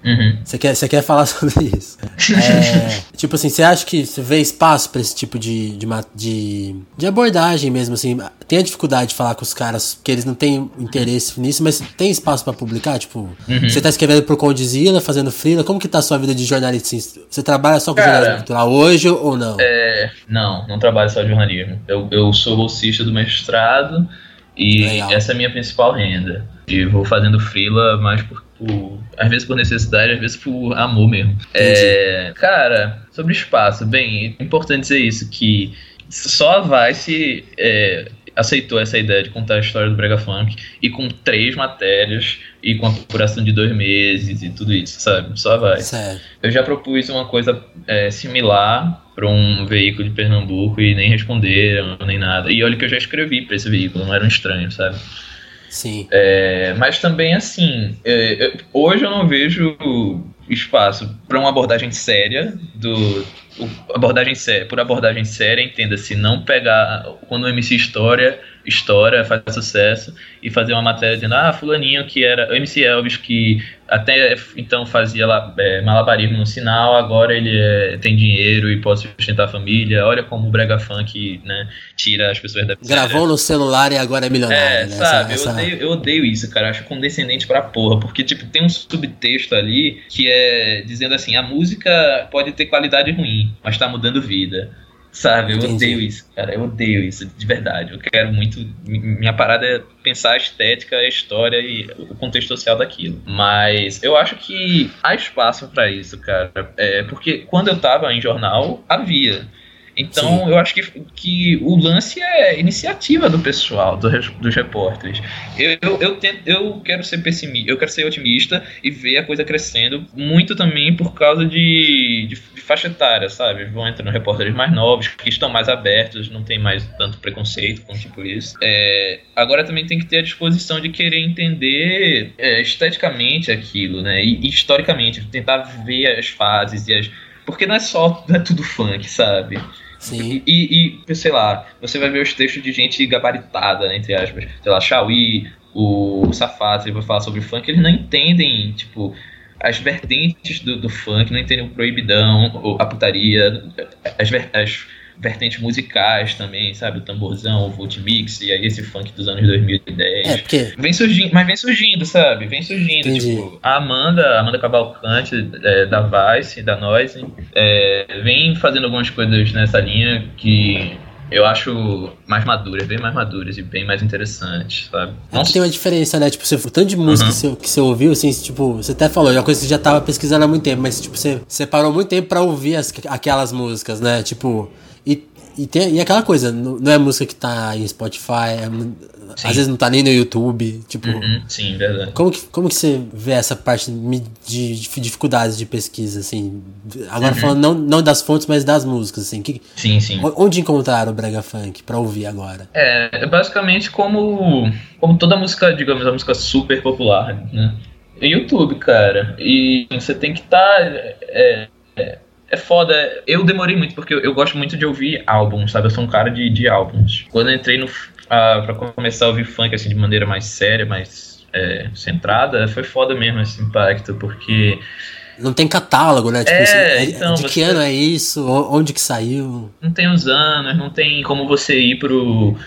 Uhum. Você, quer, você quer falar sobre isso. É, tipo assim, você acha que você vê espaço para esse tipo de, de, de, de, abordagem mesmo, assim? Tem a dificuldade de falar com os caras que eles não têm interesse nisso, mas tem espaço para publicar? Tipo, uhum. você tá escrevendo pro Condzilla, fazendo freela, como que tá a sua vida de jornalista? Assim, você trabalha só com Cara, jornalismo cultural hoje ou não? É, não, não trabalho só de jornalismo. Eu, eu sou bolsista do mestrado e Legal. essa é a minha principal renda. E vou fazendo freela mais por, por, às vezes por necessidade, às vezes por amor mesmo. É, cara, sobre espaço, bem, é importante dizer isso, que só a Vice é, aceitou essa ideia de contar a história do Brega Funk e com três matérias e com a procuração de dois meses e tudo isso, sabe? Só vai. Certo. Eu já propus uma coisa é, similar para um veículo de Pernambuco e nem responderam, nem nada. E olha que eu já escrevi para esse veículo, não era um estranho, sabe? Sim. É, mas também, assim, é, hoje eu não vejo espaço para uma abordagem séria do. Abordagem séria, por abordagem séria, entenda-se, não pegar quando o MC História história, faz sucesso, e fazer uma matéria dizendo, ah, fulaninho que era o MC Elvis, que até então fazia lá, é, malabarismo no sinal, agora ele é, tem dinheiro e pode sustentar a família, olha como o brega funk, né, tira as pessoas da... Gravou no celular e agora é milionário, É, né? sabe, Essa- Eu, essa- odeio, eu odeio isso, cara, eu acho condescendente pra porra, porque, tipo, tem um subtexto ali que é dizendo assim, a música pode ter qualidade ruim, mas tá mudando vida. Sabe, eu Entendi. odeio isso, cara. Eu odeio isso, de verdade. Eu quero muito. mi- Minha parada é pensar a estética, a história e o contexto social daquilo. Mas eu acho que há espaço pra isso, cara. É, porque quando eu tava em jornal, havia. Então Sim. eu acho que, que o lance é iniciativa do pessoal, do dos repórteres. Eu, eu, eu, tento, eu quero ser pessimista, eu quero ser otimista e ver a coisa crescendo, muito também por causa de, de, de faixa etária, sabe? Vão entrando repórteres mais novos, que estão mais abertos, não tem mais tanto preconceito com tipo isso. É, agora também tem que ter a disposição de querer entender é, esteticamente aquilo, né? E, e historicamente, tentar ver as fases e as. Porque não é só, não é tudo funk, sabe? Sim. E, e, sei lá, você vai ver os textos de gente gabaritada, né, entre aspas. Sei lá, Chauí, o Safado, ele vai falar sobre funk, eles não entendem, tipo, as vertentes do, do funk, não entendem o proibidão, a putaria, as, as vertentes musicais também, sabe? O tamborzão, o volt mix, e aí esse funk dos anos 2010. É, porque. Vem surgindo, mas vem surgindo, sabe? Vem surgindo. Entendi. Tipo, a Amanda, a Amanda Cavalcante, é, da Vice, da Noise, é, vem fazendo algumas coisas nessa linha que eu acho mais maduras, bem mais maduras e bem mais interessantes, sabe? É que tem uma diferença, né? Tipo, você, o tanto de música Uhum. que, você, que você ouviu, assim, tipo, você até falou, é uma coisa que você já tava pesquisando há muito tempo, mas, tipo, você, você parou muito tempo pra ouvir as- aquelas músicas, né? Tipo, e, tem, e aquela coisa, não, é música que tá em Spotify, é às vezes não tá nem no YouTube, tipo. Uhum, sim, verdade. Como que, como que você vê essa parte de, de dificuldades de pesquisa, assim? Agora Uhum. falando não, não das fontes, mas das músicas, assim. Que, Sim, sim. onde encontraram o Brega Funk pra ouvir agora? É, é basicamente como, como toda música, digamos, a música super popular, né? YouTube, cara. E você tem que estar. é, é, é foda. Eu demorei muito, porque eu, eu gosto muito de ouvir álbuns, sabe? Eu sou um cara de, de álbuns. Quando eu entrei no. ah, pra começar a ouvir funk assim de maneira mais séria, mais é, centrada, foi foda mesmo esse impacto, porque. Não tem catálogo, né? Tipo, É, assim, então, de que você- ano é isso? Onde que saiu? não tem os anos, não tem como você ir pro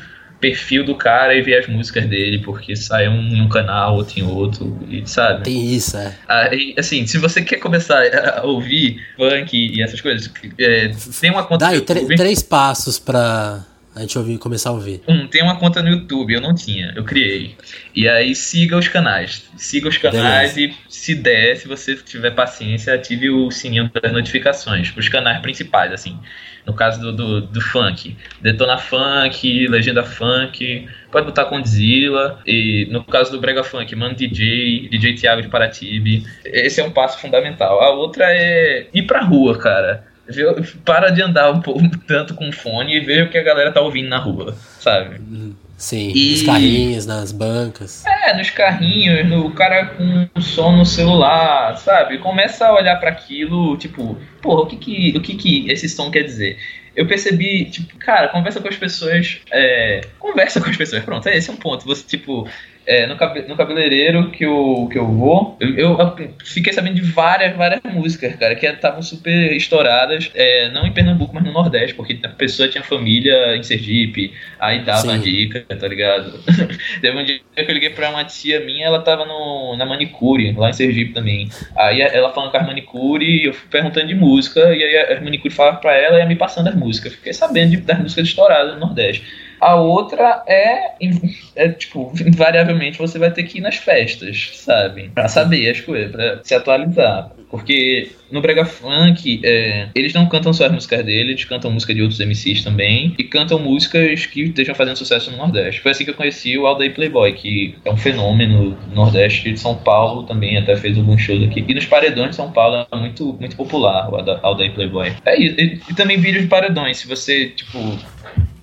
perfil do cara e ver as músicas dele, porque sai um em um canal, outro em outro, e sabe? Tem isso, é. Aí, assim, se você quer começar a ouvir funk e essas coisas, é, tem uma conta Dá aí três passos pra a gente ouvir, começar a ouvir. Um, tem uma conta no YouTube, eu não tinha, eu criei. E aí siga os canais. Siga os canais e se der, se você tiver paciência, ative o sininho das notificações. Os canais principais, assim. No caso do, do, do funk. Detona Funk, Legenda Funk, pode botar Condzilla. E no caso do Brega Funk, Mano DJ, DJ Thiago de Paratibe. Esse é um passo fundamental. A outra é ir pra rua, cara. Para de andar um pouco tanto com fone e ver o que a galera tá ouvindo na rua, sabe? Sim, E- nos carrinhos, nas bancas. É, nos carrinhos, no o cara com som no celular, sabe? Começa a olhar pra aquilo, tipo, porra, o que que, o que que esse som quer dizer? Eu percebi, tipo, cara, conversa com as pessoas, é, conversa com as pessoas, pronto, esse é um ponto. Você, tipo, é, no, cabe- no cabeleireiro que eu, que eu vou, eu, eu fiquei sabendo de várias, várias músicas, cara, que estavam super estouradas, é, não em Pernambuco, mas no Nordeste, porque a pessoa tinha família em Sergipe, aí dava Sim. a dica, tá ligado? Teve um dia que eu liguei pra uma tia minha, ela tava no, na manicure, lá em Sergipe também. Aí ela falando com as manicure, eu fui perguntando de música, e aí as manicure falavam pra ela e ia me passando as músicas. Fiquei sabendo de, das músicas estouradas no Nordeste. A outra é, é, tipo, invariavelmente você vai ter que ir nas festas, sabe? Pra saber as coisas, pra se atualizar. Porque no Brega Funk, é, eles não cantam só as músicas dele, eles cantam música de outros MCs também, e cantam músicas que estejam fazendo sucesso no Nordeste. Foi assim que eu conheci o Alday Playboy, que é um fenômeno no Nordeste de São Paulo também, até fez alguns shows aqui. E nos paredões de São Paulo é muito, muito popular o Alday Playboy. É isso. E, e também vídeos de paredões. Se você, tipo,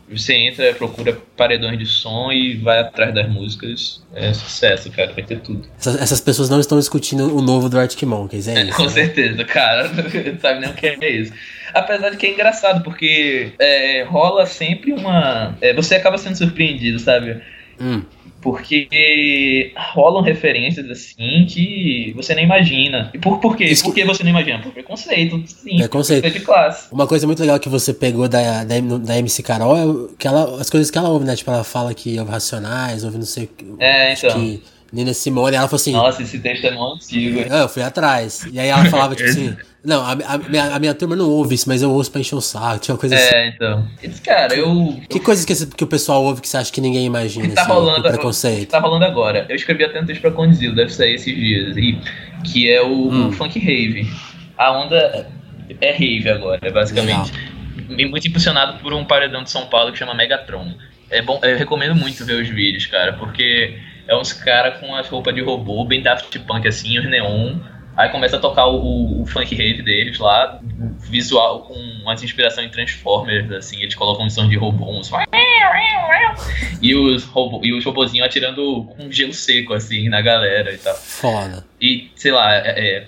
você entra, procura paredões de som e vai atrás das músicas. É sucesso, cara. Vai ter tudo. Essas, essas pessoas não estão discutindo o novo do Arctic Monkeys, é, é isso? Com né? certeza, cara. Não sabe nem o que é isso. Apesar de que é engraçado, porque é, rola sempre uma. É, você acaba sendo surpreendido, sabe? Hum. Porque rolam referências assim que você nem imagina. E por, por quê? Isso Por que você não imagina? Por preconceito, sim. Preconceito. de classe. Uma coisa muito legal que você pegou da, da, da MC Carol é o- que ela, as coisas que ela ouve, né? Tipo, ela fala que ouve Racionais, ouve não sei o que. É, então. que Nina Simone, ela falou assim. Nossa, esse texto é mó antigo. Ah, eu fui atrás. E aí ela falava, tipo assim. Não, a, a minha, a minha turma não ouve isso, mas eu ouço pra encher o saco. Tinha uma coisa assim. É, então. Esse cara, eu. Que coisas que, esse- que o pessoal ouve que você acha que ninguém imagina, que tá assim, rolando, preconceito? que tá rolando agora. Eu escrevi até um texto pra Condizilo, deve sair esses dias. E, que é o, Hum. Funk Rave. A onda é rave agora, basicamente. E muito impulsionado por um paredão de São Paulo que chama Megatron. É bom, eu recomendo muito ver os vídeos, cara, porque é uns caras com as roupas de robô, bem Daft Punk assim, os neon. Aí começa a tocar o, o- o funk rave deles lá, visual com umas inspirações em Transformers, assim, eles colocam um som de robô, uns e os, robô, e os robozinhos atirando com gelo seco, assim, na galera e tal. Foda. E, sei lá, é, é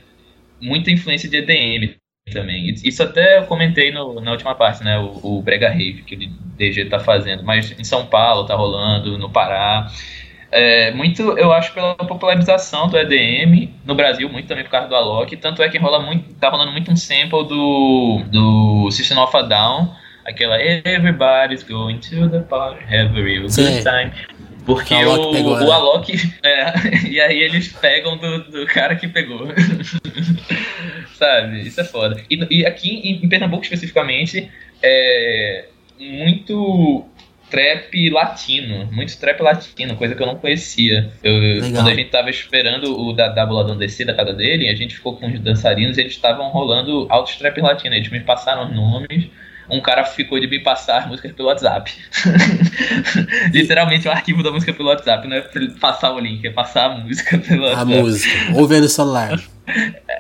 muita influência de EDM também. Isso até eu comentei no- na última parte, né? O, o Brega Rave que o DG tá fazendo. Mas em São Paulo tá rolando, no Pará. É, muito, eu acho, pela popularização do EDM no Brasil, muito também por causa do Alok. Tanto é que rola muito, tá rolando muito um sample do, do System of a Down, aquela Everybody's going to the party, have a real good Sim. time. Porque Que o Alok o, pegou, o né? Alok. É, e aí eles pegam do, do cara que pegou. Sabe? Isso é foda. E, e aqui em, em Pernambuco, especificamente, é muito trap latino. Muito trap latino, coisa que eu não conhecia. Eu- quando a gente tava esperando o da, descer da casa dele, a gente ficou com os dançarinos e eles estavam rolando altos trap latino. Eles me passaram os nomes. Um cara ficou de me passar as músicas pelo WhatsApp. Literalmente o arquivo da música pelo WhatsApp, não é passar o link, é passar a música pelo A WhatsApp. música. Ouve no celular.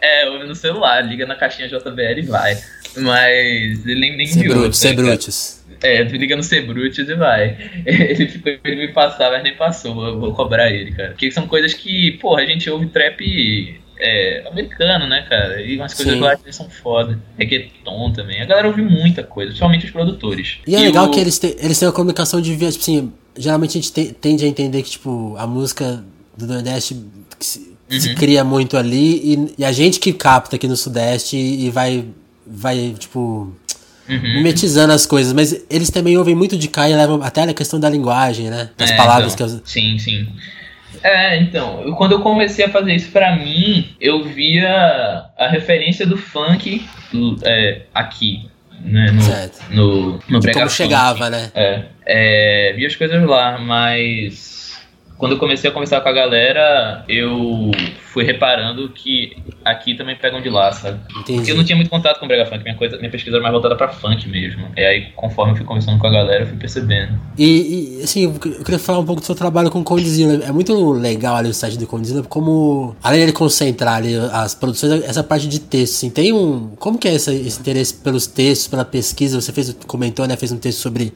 É, ouve no celular, liga na caixinha JBL e vai. Mas ele nem, nem Ser viu. brutos, ser ligado? brutos. É, tu liga no Cebrutes e vai. Ele ficou ele me passar, mas nem passou. Eu vou cobrar ele, cara. Porque são coisas que, porra, a gente ouve trap é, americano, né, cara? E umas coisas Sim. lá são foda. Reggaeton também. A galera ouve muita coisa, principalmente os produtores. E é legal o- que eles, têm, eles têm uma comunicação de via, tipo assim, geralmente a gente te- tende a entender que, tipo, a música do Nordeste se, se Uhum. cria muito ali e, e a gente que capta aqui no Sudeste e, vai, vai, tipo, Uhum. mimetizando as coisas, mas eles também ouvem muito de cá e levam até a questão da linguagem, né? Das É, palavras então, que eu... Sim, sim. É, então, eu- quando eu comecei a fazer isso pra mim, eu via a referência do funk do- é, aqui, né, no, Certo. no, no De como chegava, né? É, é, vi as coisas lá, mas quando eu comecei a conversar com a galera, eu fui reparando que aqui também pegam de lá, sabe? Porque Entendi. eu não tinha muito contato com o Brega Funk, minha, coisa, minha pesquisa era mais voltada pra funk mesmo. E aí, conforme eu fui conversando com a galera, eu fui percebendo. E, e, assim, eu que- eu queria falar um pouco do seu trabalho com o Condzilla. É muito legal ali o site do Condzilla, como, além de concentrar ali as produções, essa parte de texto, assim, tem um... Como que é esse, esse interesse pelos textos, pela pesquisa? Você fez, comentou, né, fez um texto sobre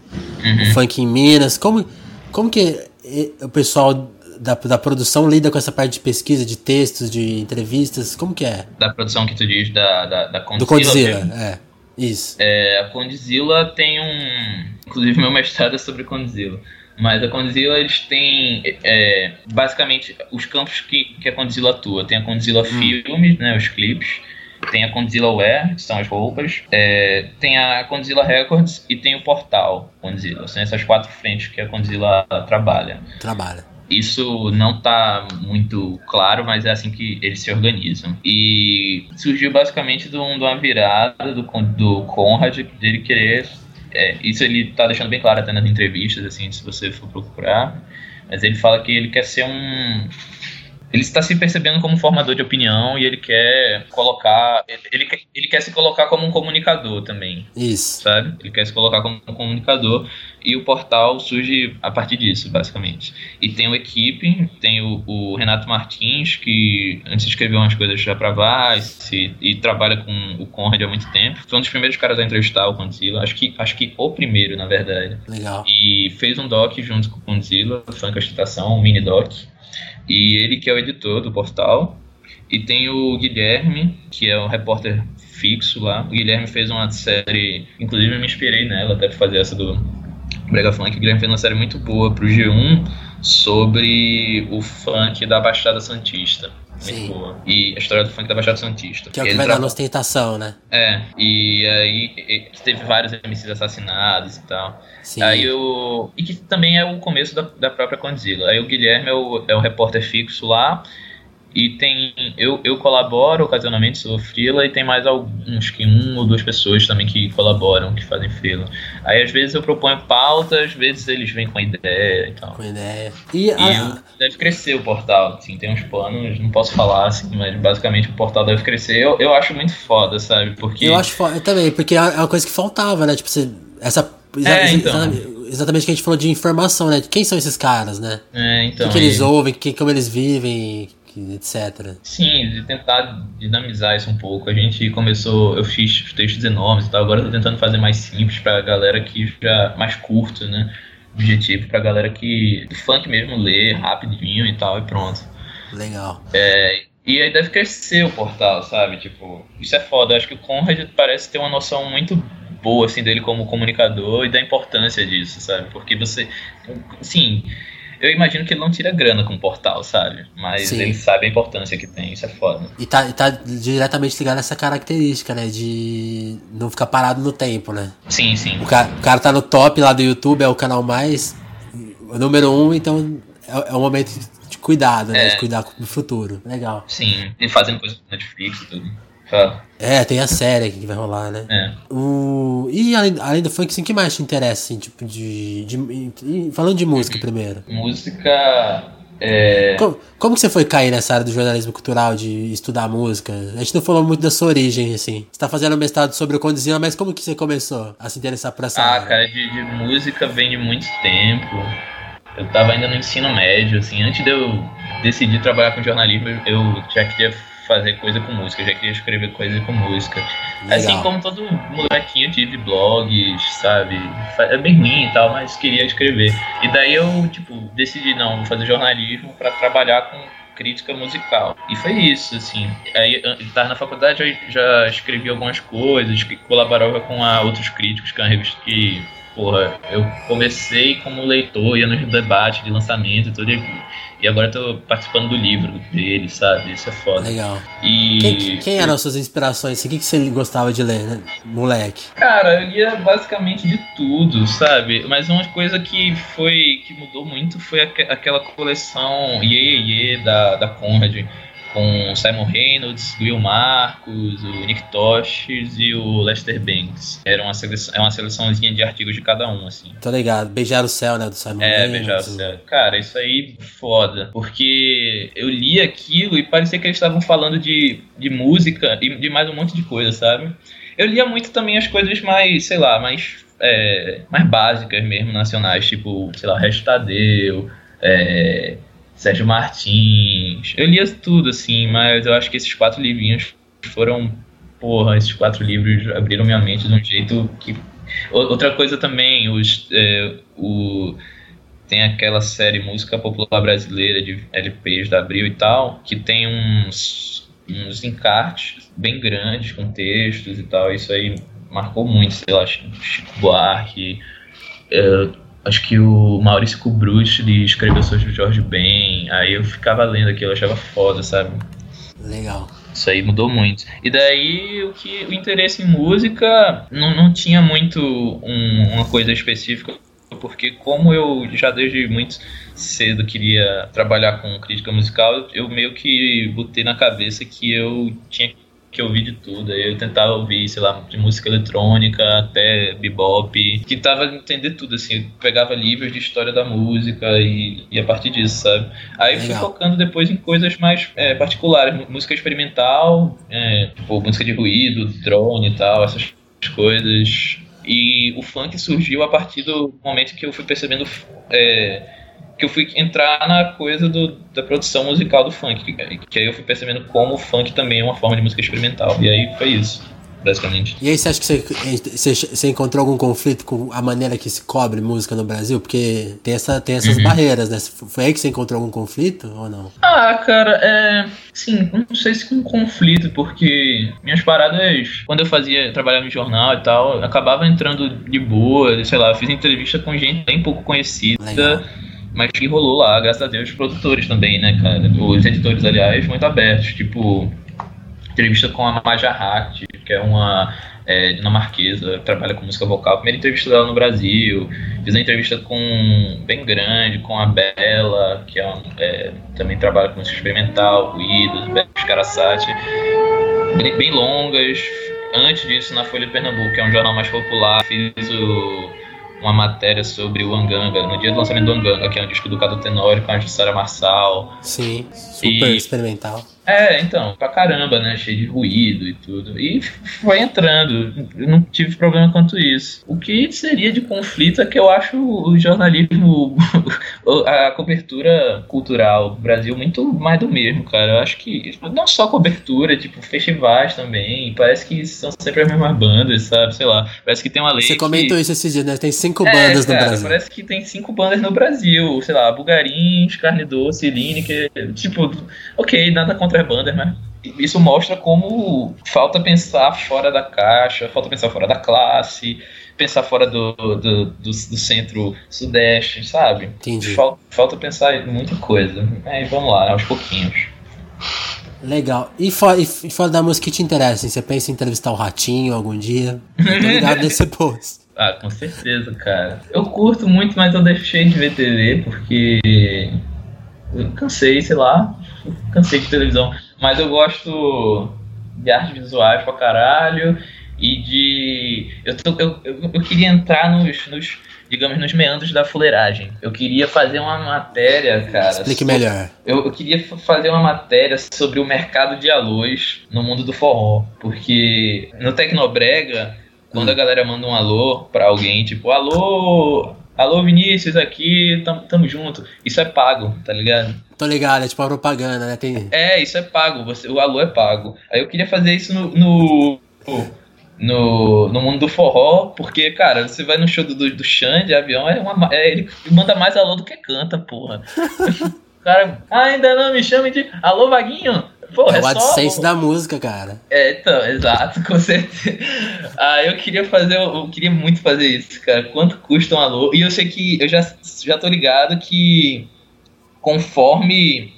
o funk em Minas. Como, como que o pessoal da, da produção lida com essa parte de pesquisa, de textos, de entrevistas? Como que é? Da produção que tu diz da, da, da Do Condzilla, Condzilla, é. Isso. É, a Condzilla tem um. Inclusive, meu mestrado é sobre Condzilla. Mas a Condzilla, eles têm. é, basicamente, os campos que, que a Condzilla atua. Tem a Condzilla Filmes, né, os clipes. Tem a Condzilla Wear, que são as roupas. é, tem a Condzilla Records e tem o portal Condzilla. São essas quatro frentes que a Condzilla trabalha. Trabalha. Isso não tá muito claro, mas é assim que eles se organizam. E surgiu basicamente de, um- de uma virada do, do Conrad, dele querer é, isso ele tá deixando bem claro até nas entrevistas, assim, se você for procurar. Mas ele fala que ele quer ser um ele está se percebendo como formador de opinião e ele quer colocar. Ele, ele quer se colocar como um comunicador também. Isso. Sabe? Ele quer se colocar como um comunicador e o portal surge a partir disso, basicamente. E tem o equipe, tem o, o Renato Martins, que antes escreveu umas coisas já pra Vice e, e, trabalha com o Conrad há muito tempo. Foi um dos primeiros caras a entrevistar o Condzilla. Acho que, acho que o primeiro, na verdade. Legal. E fez um doc junto com o Condzilla, Funk Ostentação, um mini doc. E ele que é o editor do portal. E tem o Guilherme, que é o repórter fixo lá. O Guilherme fez uma série, inclusive eu me inspirei nela até pra fazer essa do Brega Funk. O Guilherme fez uma série muito boa pro G1 sobre o funk da Baixada Santista. Sim. Muito boa. E a história do funk da Baixada Santista. Que é o que vai dar na ostentação, né? É, e aí teve vários MCs assassinados e tal. Sim. Aí o. E que também é o começo da, da própria Condzilla. Aí o Guilherme é o, é o repórter fixo lá. E tem. Eu, eu colaboro ocasionalmente, sou frila, e tem mais alguns que um ou duas pessoas também que colaboram, que fazem frila. Aí às vezes eu proponho pauta, às vezes eles vêm com ideia e tal. Com ideia. E, e a... deve crescer o portal, assim, tem uns planos, não posso falar assim, mas basicamente o portal deve crescer. Eu, eu acho muito foda, sabe? Porque. Eu acho foda também, porque é uma coisa que faltava, né? Tipo, você, essa. É, então. exatamente o que a gente falou de informação, né? Quem são esses caras, né? É, então. O que, que eles ouvem, que, como eles vivem etc. Sim, de tentar dinamizar isso um pouco. A gente começou, eu fiz textos enormes e tal, agora eu tô tentando fazer mais simples pra galera que já mais curto, né? Objetivo pra galera que do funk mesmo lê rapidinho e tal e pronto. Legal. É, e aí deve crescer o portal, sabe? Tipo, isso é foda. Eu acho que o Conrad parece ter uma noção muito boa assim dele como comunicador e da importância disso, sabe? Porque você, sim, eu imagino que ele não tira grana com o portal, sabe? Mas Sim. ele sabe a importância que tem, isso é foda. E tá, e tá diretamente ligado a essa característica, né? De não ficar parado no tempo, né? Sim, sim. O cara, o cara tá no top lá do YouTube, é o canal mais. O número um, então é, é um momento de cuidado, né? É. De cuidar do futuro. Legal. Sim, e fazendo coisa com Netflix e tudo. É, tem a série que vai rolar, né? É. O... E além, além do funk, assim, o que mais te interessa, assim, tipo, de. de... Falando de música primeiro. Música. É... Como, como que você foi cair nessa área do jornalismo cultural, de estudar música? A gente não falou muito da sua origem, assim. Você tá fazendo um mestrado sobre o Condizila, mas como que você começou a se interessar por essa ah, área? Ah, cara, de, de música vem de muito tempo. Eu tava ainda no ensino médio, assim, antes de eu decidir trabalhar com jornalismo, eu já queria fazer coisa com música, eu já queria escrever coisa com música. Legal. Assim como todo molequinho tive blogs, sabe? É bem ruim e tal, mas queria escrever. E daí eu, tipo, decidi, não, vou fazer jornalismo para trabalhar com crítica musical. E foi isso, assim. Aí, estar na faculdade, eu já escrevi algumas coisas, que colaborava com a outros críticos, que é uma revista que porra, eu comecei como leitor, ia nos debates de lançamento e tudo, e agora eu tô participando do livro dele, sabe? Isso é foda. Legal. E... Quem, quem eram as suas inspirações? O que, que você gostava de ler, né? moleque? Cara, eu lia basicamente de tudo, sabe? Mas uma coisa que foi que mudou muito foi aquela coleção Ye Ye da, da Conrad com Simon Reynolds, Will Marcos, o Nick Tosches e o Lester Banks. Era uma seleção, é uma seleçãozinha de artigos de cada um, assim. Tô ligado. Beijar o céu, né, do Simon é, Reynolds. É, Beijar o céu. Cara, isso aí foda. Porque eu li aquilo e parecia que eles estavam falando de, de música e de mais um monte de coisa, sabe? Eu lia muito também as coisas mais, sei lá, mais, é, mais básicas mesmo, nacionais, tipo, sei lá, Restadeu, é, Sérgio Martins. Eu lia tudo, assim, mas eu acho que esses quatro livrinhos foram. Porra, esses quatro livros abriram minha mente de um jeito que. Outra coisa também, os, é, o, tem aquela série Música Popular Brasileira de LPs da Abril e tal, que tem uns, uns encartes bem grandes com textos e tal. Isso aí marcou muito, sei lá, Chico Buarque. É, acho que o Maurício Kubruch escreveu sobre o Jorge Ben, aí eu ficava lendo aquilo, eu achava foda, sabe? Legal. Isso aí mudou muito. E daí o que o interesse em música não, não tinha muito um, uma coisa específica, porque como eu já desde muito cedo queria trabalhar com crítica musical, eu meio que botei na cabeça que eu tinha que eu ouvi de tudo. Eu tentava ouvir, sei lá, de música eletrônica até bebop, que tava entender tudo, assim. Eu pegava livros de história da música e, e a partir disso, sabe? Aí Legal. fui focando depois em coisas mais é, particulares, música experimental, é, tipo, música de ruído, drone e tal, essas coisas. E o funk surgiu a partir do momento que eu fui percebendo. É, que eu fui entrar na coisa do, da produção musical do funk, que, que aí eu fui percebendo como o funk também é uma forma de música experimental. E aí foi isso basicamente. E aí você acha que você, você, você, encontrou algum conflito com a maneira que se cobre música no Brasil? Porque tem, essa, tem essas uhum. barreiras, né? Foi aí que você encontrou algum conflito ou não? Ah, cara, é. Sim, não sei se com conflito, porque minhas paradas, quando eu fazia, trabalhava em jornal e tal, acabava entrando de boa, sei lá, eu fiz entrevista com gente bem pouco conhecida. Legal mas que rolou lá, graças a Deus, os produtores também, né, cara? Os editores, aliás, muito abertos. Tipo, entrevista com a Maja Hakt, que é uma é, dinamarquesa, que trabalha com música vocal. Primeira entrevista dela no Brasil. Fiz uma entrevista com bem grande, com a Bela, que é, é também trabalha com música experimental, ruídos, Beto Carasati. Bem, bem longas. Antes disso, na Folha de Pernambuco, que é um jornal mais popular, fiz o uma matéria sobre o Anganga, no dia do lançamento do Anganga, que é um disco do Cado Tenório com a Jussara Marçal. Sim, super e, experimental. É, então, pra caramba, né? Cheio de ruído e tudo. E foi entrando. Eu não tive problema quanto isso. O que seria de conflito é que eu acho o jornalismo, a cobertura cultural do Brasil muito mais do mesmo, cara. Eu acho que não só cobertura, tipo, festivais também. Parece que são sempre as mesmas bandas, sabe? Sei lá. Parece que tem uma lei. Você comentou isso esses dias, né? Tem cinco é, bandas cara, no Brasil. Parece que tem cinco bandas no Brasil. Sei lá, Bugarins, Carne Doce, Lineker. Tipo, ok, nada contra contra bandas, mas isso mostra como falta pensar fora da caixa, falta pensar fora da classe, pensar fora do, do, do, do centro-sudeste, sabe? Entendi. Falta, falta pensar em muita coisa. Aí vamos lá, aos pouquinhos. Legal. E fora, e fora da música que te interessa? Você pensa em entrevistar o Ratinho algum dia? Ligado nesse post. Ah, com certeza, cara. Eu curto muito, mas eu deixei de ver TV porque eu cansei, sei lá, cansei de televisão. Mas eu gosto de artes visuais pra caralho e de. Eu, tô, eu, eu, eu, queria entrar nos, nos, digamos, nos meandros da fuleiragem. Eu queria fazer uma matéria, cara. Explique sobre, melhor. Eu, eu, queria fazer uma matéria sobre o mercado de alôs no mundo do forró. Porque no Tecnobrega, quando hum. a galera manda um alô pra alguém, tipo, alô, Alô, Vinícius, aqui, tamo, tamo junto. Isso é pago, tá ligado? Tô ligado, é tipo a propaganda, né? Tem... É, isso é pago, você, o alô é pago. Aí eu queria fazer isso no, no, no, no mundo do forró, porque, cara, você vai no show do, do Xande, de avião, é uma, é, ele manda mais alô do que canta, porra. cara, ainda não me chame de alô, Vaguinho. Pô, é, é o AdSense só... da música, cara. É, então, exato, com certeza. Ah, eu queria fazer, eu queria muito fazer isso, cara. Quanto custa um alô? E eu sei que, eu já, já tô ligado que conforme,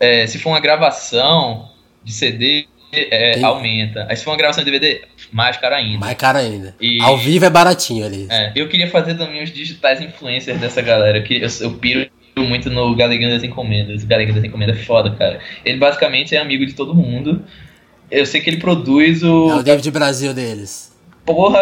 é, se for uma gravação de CD, é, aumenta. Aí se for uma gravação de DVD, mais caro ainda. Mais caro ainda. E, Ao vivo é baratinho ali. É, eu queria fazer também os digitais influencers dessa galera, que eu, eu piro muito no Galegão das Encomendas. O Galegão das Encomendas é foda, cara. Ele basicamente é amigo de todo mundo. Eu sei que ele produz o. É o David Brasil deles. Porra,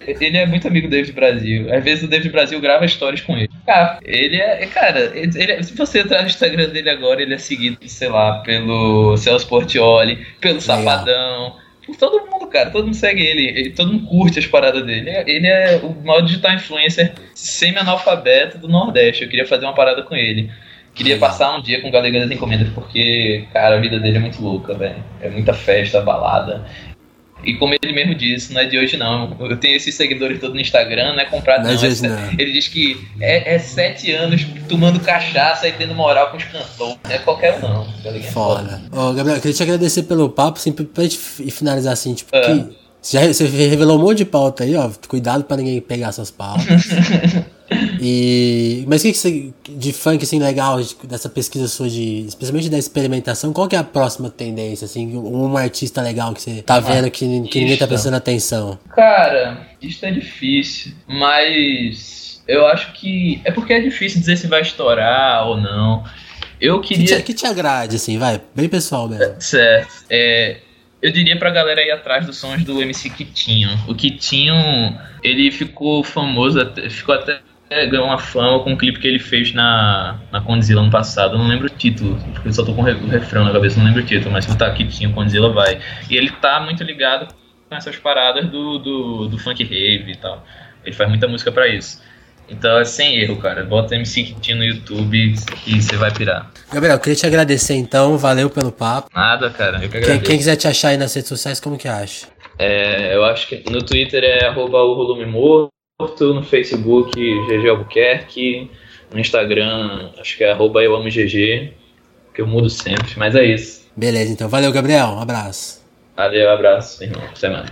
ele é muito amigo do David Brasil. Às vezes o David Brasil grava histórias com ele. Cara, ele é. Cara, ele é, se você entrar no Instagram dele agora, ele é seguido, sei lá, pelo Celso Portioli, pelo Legal. Safadão por todo mundo, cara. Todo mundo segue ele. ele todo mundo curte as paradas dele. Ele é o maior digital influencer semi-analfabeto do Nordeste. Eu queria fazer uma parada com ele. Queria passar um dia com o Galega das Encomendas, porque, cara, a vida dele é muito louca, velho. É muita festa, balada. E como ele mesmo disse, não é de hoje não. Eu tenho esses seguidores todos no Instagram, não é comprado não. Não. É, não. Ele diz que é, é, sete anos tomando cachaça e tendo moral com os cantores. Não é qualquer um não. Tá Foda. Ô, Gabriel, eu queria te agradecer pelo papo, assim, pra gente finalizar assim, tipo, é. que já, você revelou um monte de pauta aí, ó. Cuidado pra ninguém pegar suas pautas. E, mas o que, que você, de funk assim legal dessa pesquisa sua de, especialmente da experimentação, qual que é a próxima tendência assim, um artista legal que você tá vendo que, que ninguém tá prestando atenção? Cara, isso é difícil, mas eu acho que é porque é difícil dizer se vai estourar ou não. Eu queria que te, que te agrade assim, vai, bem pessoal mesmo. Certo. É, Eu diria pra galera ir atrás dos sons do MC Kitinho. O Kitinho, ele ficou famoso, ficou até ganhou uma fama com um clipe que ele fez na, na Condzilla ano passado. Eu não lembro o título, porque eu só tô com o refrão na cabeça, não lembro o título, mas se botar Kitinho Condzilla vai. E ele tá muito ligado com essas paradas do, do, do funk rave e tal. Ele faz muita música para isso. Então é sem erro, cara. Bota MC Kitinho no YouTube e você vai pirar. Gabriel, queria te agradecer então, valeu pelo papo. Nada, cara, eu que Quem, agradeço. quem quiser te achar aí nas redes sociais, como que acha? É, eu acho que no Twitter é arroba o volume morto, no Facebook GG Albuquerque, no Instagram acho que é arroba eu amo GG, que eu mudo sempre, mas é isso. Beleza, então. Valeu, Gabriel. Um abraço. Valeu, abraço, irmão. Até mais.